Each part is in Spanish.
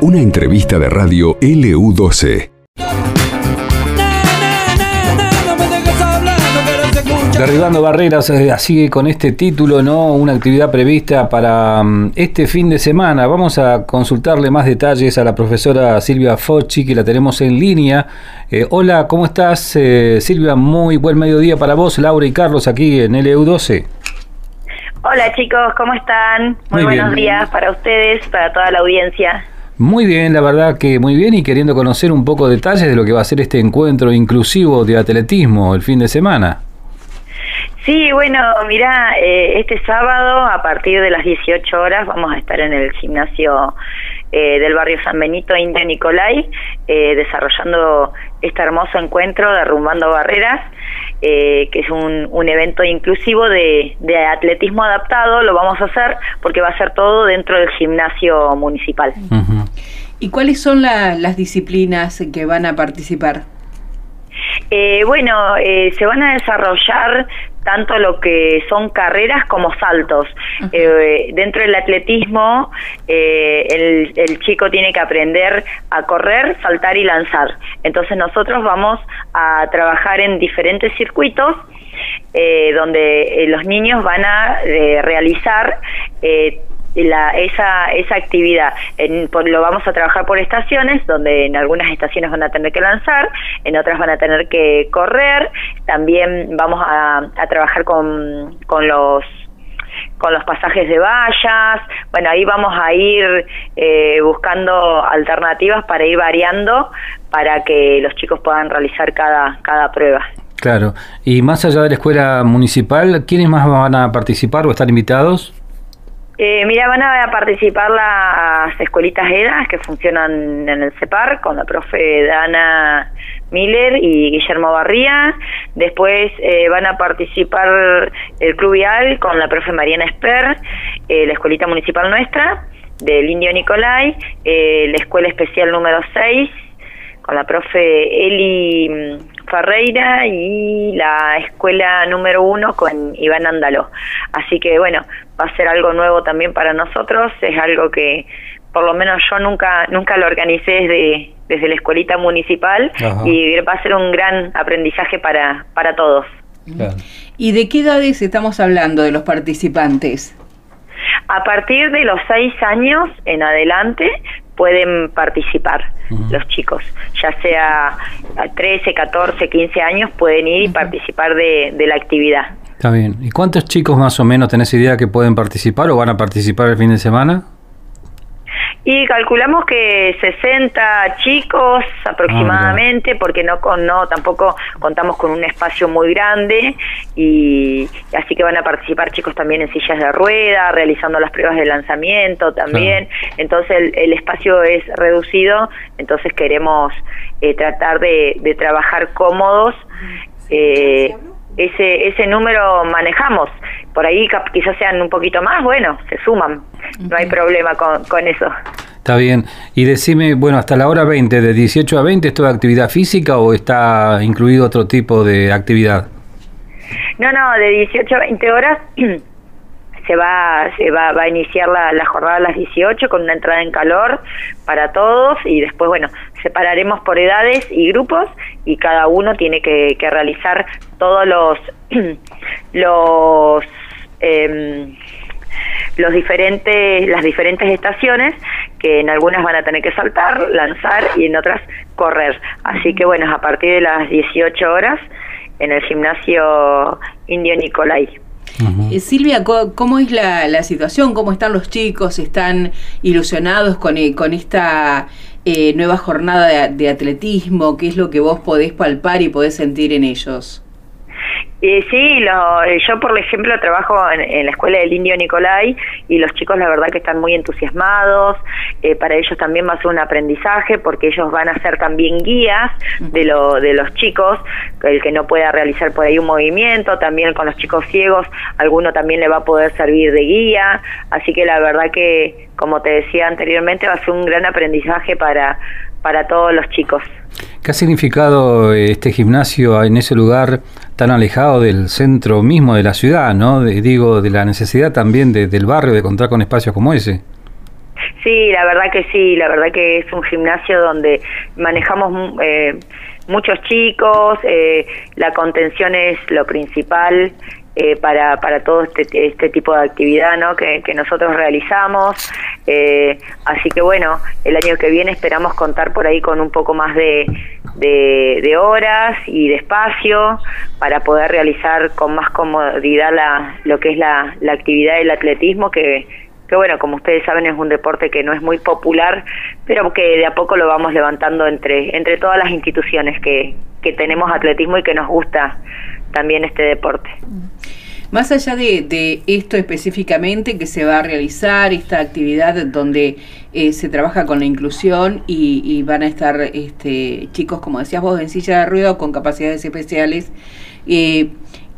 Una entrevista de radio LU12. Derribando barreras, eh, así con este título, ¿no? Una actividad prevista para mm, este fin de semana. Vamos a consultarle más detalles a la profesora Silvia Fochi, que la tenemos en línea. Eh, hola, ¿cómo estás, eh, Silvia? Muy buen mediodía para vos, Laura y Carlos, aquí en LU12. Hola chicos, ¿cómo están? Muy, Muy buenos bien. días para ustedes, para toda la audiencia. Muy bien, la verdad que muy bien y queriendo conocer un poco detalles de lo que va a ser este encuentro inclusivo de atletismo el fin de semana. Sí, bueno, mira, eh, este sábado a partir de las 18 horas vamos a estar en el gimnasio eh, del barrio San Benito, India Nicolai, eh, desarrollando este hermoso encuentro Derrumbando Barreras, eh, que es un, un evento inclusivo de, de atletismo adaptado, lo vamos a hacer porque va a ser todo dentro del gimnasio municipal. ¿Y cuáles son la- las disciplinas en que van a participar? Eh, bueno, eh, se van a desarrollar tanto lo que son carreras como saltos. Eh, dentro del atletismo, eh, el, el chico tiene que aprender a correr, saltar y lanzar. Entonces nosotros vamos a trabajar en diferentes circuitos eh, donde eh, los niños van a eh, realizar eh, la, esa, esa actividad. En- por- lo vamos a trabajar por estaciones, donde en algunas estaciones van a tener que lanzar, en otras van a tener que correr. También vamos a, a trabajar con, con los con los pasajes de vallas. Bueno, ahí vamos a ir eh, buscando alternativas para ir variando para que los chicos puedan realizar cada, cada prueba. Claro. Y más allá de la escuela municipal, ¿quiénes más van a participar o estar invitados? Eh, mira, van a participar las escuelitas EDAS que funcionan en el CEPAR con la profe Dana Miller y Guillermo Barría. Después eh, van a participar el Club Vial con la profe Mariana Esper, eh, la escuelita municipal nuestra del Indio Nicolai, eh, la escuela especial número 6 con la profe Eli mm, Ferreira y la escuela número uno con Iván Andaló. Así que bueno, va a ser algo nuevo también para nosotros, es algo que por lo menos yo nunca nunca lo organicé desde, desde la escuelita municipal Ajá. y va a ser un gran aprendizaje para, para todos. Claro. ¿Y de qué edades estamos hablando de los participantes? A partir de los seis años en adelante pueden participar los chicos, ya sea a 13, 14, 15 años pueden ir y participar de, de la actividad. Está bien. ¿Y cuántos chicos más o menos tenés idea que pueden participar o van a participar el fin de semana? Y calculamos que 60 chicos aproximadamente, porque no con no tampoco contamos con un espacio muy grande y así que van a participar chicos también en sillas de rueda, realizando las pruebas de lanzamiento también. Entonces el, el espacio es reducido, entonces queremos eh, tratar de, de trabajar cómodos. Eh, ese ese número manejamos. Por ahí quizás sean un poquito más, bueno, se suman. No hay problema con, con eso. Está bien. Y decime, bueno, hasta la hora 20, de 18 a 20, ¿es toda actividad física o está incluido otro tipo de actividad? No, no, de 18 a 20 horas se va se va, va a iniciar la, la jornada a las 18 con una entrada en calor para todos y después, bueno, separaremos por edades y grupos y cada uno tiene que, que realizar todos los los em, los diferentes las diferentes estaciones que en algunas van a tener que saltar, lanzar y en otras correr. Así que bueno, a partir de las 18 horas en el gimnasio Indio Nicolai. Eh, Silvia, co- ¿cómo es la, la situación? ¿Cómo están los chicos? ¿Están ilusionados con, eh, con esta eh, nueva jornada de, de atletismo? ¿Qué es lo que vos podés palpar y podés sentir en ellos? Eh, sí, lo- eh, yo por ejemplo trabajo en, en la escuela del Indio Nicolai y los chicos la verdad que están muy entusiasmados, eh, para ellos también va a ser un aprendizaje porque ellos van a ser también guías de, lo, de los chicos, el que no pueda realizar por ahí un movimiento, también con los chicos ciegos, alguno también le va a poder servir de guía, así que la verdad que como te decía anteriormente va a ser un gran aprendizaje para, para todos los chicos. ¿Qué ha significado eh, este gimnasio en ese lugar tan alejado del centro mismo de la ciudad, ¿no? De- digo, de la necesidad también de- del barrio de contar con espacios como ese. Sí, la verdad que sí, la verdad que es un gimnasio donde manejamos eh, muchos chicos, eh, la contención es lo principal. Eh, para, para todo este, este tipo de actividad ¿no? que, nosotros realizamos. Eh, así que bueno, el año que viene esperamos contar por ahí con un poco más de, de, horas y de espacio para poder realizar con más comodidad la, lo que es la, la actividad del atletismo que que bueno, como ustedes saben es un deporte que no es muy popular, pero que de a poco lo vamos levantando entre, entre todas las instituciones que, que tenemos atletismo y que nos gusta también este deporte. Más allá de, esto específicamente que se va a realizar, esta actividad donde eh, se trabaja con la inclusión y, van a estar este, chicos, como decías vos, en silla de ruedo con capacidades especiales, eh,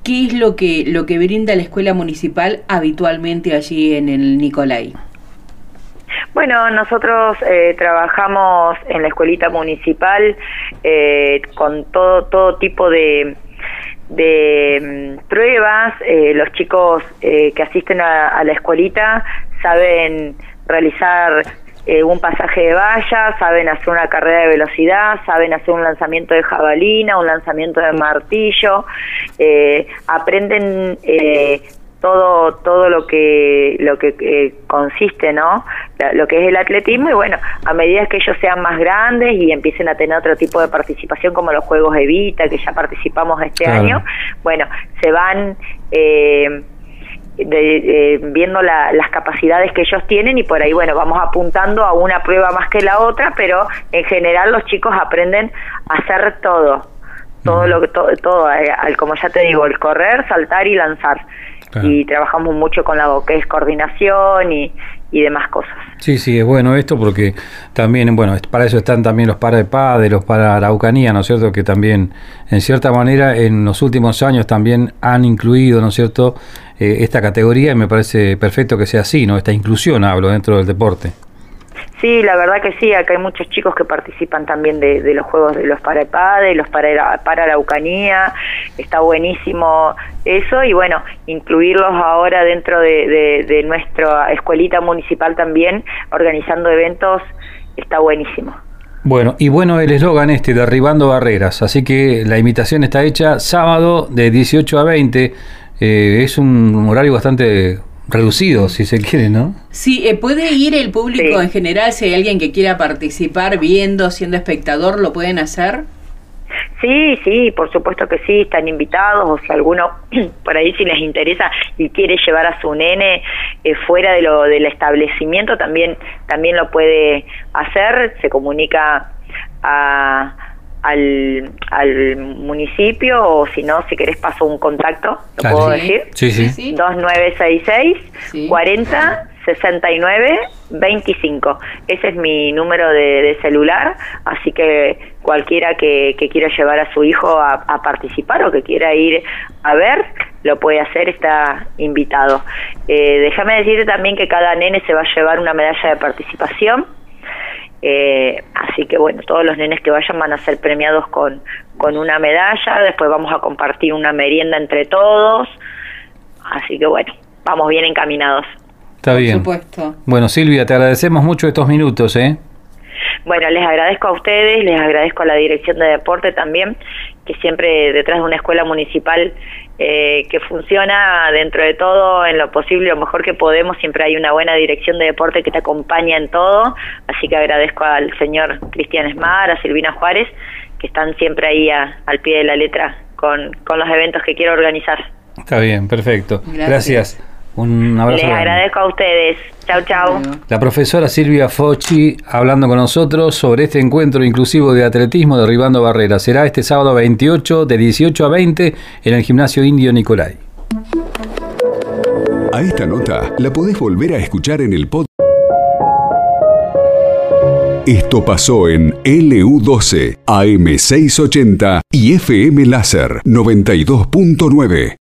¿qué es lo que, lo que brinda la escuela municipal habitualmente allí en el Nicolai? Bueno, nosotros eh, trabajamos en la escuelita municipal con todo, todo tipo de, de mm, pruebas. Eh, los chicos eh, que asisten a, la escuelita saben realizar eh, un pasaje de valla, saben hacer una carrera de velocidad, saben hacer un lanzamiento de jabalina, un lanzamiento de martillo, aprenden todo todo lo que lo que eh, consiste no lo que es el atletismo y bueno a medida que ellos sean más grandes y empiecen a tener otro tipo de participación como los juegos Evita que ya participamos este año bueno se van eh, viendo las capacidades que ellos tienen y por ahí bueno vamos apuntando a una prueba más que la otra pero en general los chicos aprenden a hacer todo todo lo que todo, todo eh, como ya te digo el correr saltar y lanzar y trabajamos mucho con la que es coordinación y, y demás cosas. Sí, sí, es bueno esto porque también, bueno, para eso están también los para de PADE, los para Araucanía, ¿no es cierto? Que también, en cierta manera, en los últimos años también han incluido, ¿no es cierto?, eh, esta categoría y me parece perfecto que sea así, ¿no? Esta inclusión, hablo, dentro del deporte. Sí, la verdad que sí, acá hay muchos chicos que participan también de, los juegos de los para EPADE, los para, para Araucanía, está buenísimo eso y bueno, incluirlos ahora dentro de, nuestra escuelita municipal también, organizando eventos, está buenísimo. Bueno, y bueno el eslogan este, derribando barreras, así que la invitación está hecha sábado de 18 a 20, eh, es un horario bastante reducido, si se quiere, ¿no? Sí, eh, puede ir el público en general, si hay alguien que quiera participar viendo, siendo espectador, ¿lo pueden hacer? Sí, sí, por supuesto que sí, están invitados, o si alguno por ahí si les interesa y quiere llevar a su nene eh, fuera de lo del establecimiento, también, también lo puede hacer, se comunica a al, al municipio o si no, si querés paso un contacto, ¿lo puedo decir? Sí, sí. 2966 40 69 25. Ese es mi número de, celular, así que cualquiera que, que, quiera llevar a su hijo a, a, participar o que quiera ir a ver, lo puede hacer, está invitado. Eh, déjame decirte también que cada nene se va a llevar una medalla de participación eh, así que bueno, todos los nenes que vayan van a ser premiados con, con una medalla, después vamos a compartir una merienda entre todos, así que bueno, vamos bien encaminados. Está bien. Por supuesto. Bueno, Silvia, te agradecemos mucho estos minutos, ¿eh? Bueno, les agradezco a ustedes, les agradezco a la Dirección de Deporte también, que siempre detrás de una escuela municipal eh, que funciona dentro de todo en lo posible, lo mejor que podemos, siempre hay una buena dirección de deporte que te acompaña en todo, así que agradezco al señor Cristian Esmar, a Silvina Juárez, que están siempre ahí al pie de la letra con, con los eventos que quiero organizar. Está bien, perfecto. Gracias. Un abrazo. Les agradezco a ustedes. Chau, chau. La profesora Silvia Fochi hablando con nosotros sobre este encuentro inclusivo de atletismo derribando barreras. Será este sábado 28 de 18 a 20 en el gimnasio indio Nicolai. A esta nota la podés volver a escuchar en el podcast. Esto pasó en LU12, AM680 y FM Láser 92.9.